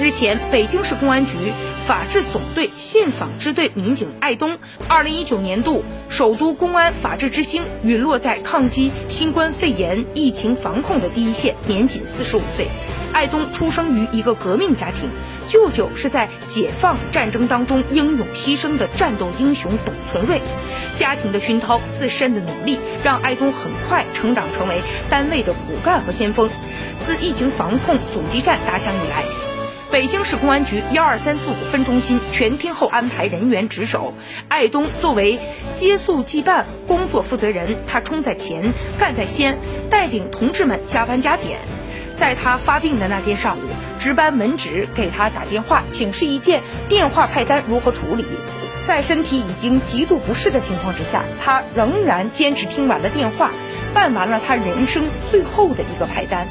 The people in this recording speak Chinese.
日前，北京市公安局法制总队信访支队民警艾东，二零一九年度首都公安法治之星，陨落在抗击新冠肺炎疫情防控的第一线，年仅四十五岁。艾东出生于一个革命家庭，舅舅是在解放战争当中英勇牺牲的战斗英雄董存瑞。家庭的熏陶，自身的努力，让艾东很快成长成为单位的骨干和先锋。自疫情防控阻击战打响以来，北京市公安局幺二三四五分中心全天候安排人员值守。艾东作为接宿羁办工作负责人，他冲在前，干在先，带领同志们加班加点。在他发病的那天上午，值班门值给他打电话，请示一件电话派单如何处理。在身体已经极度不适的情况之下，他仍然坚持听完了电话，办完了他人生最后的一个派单。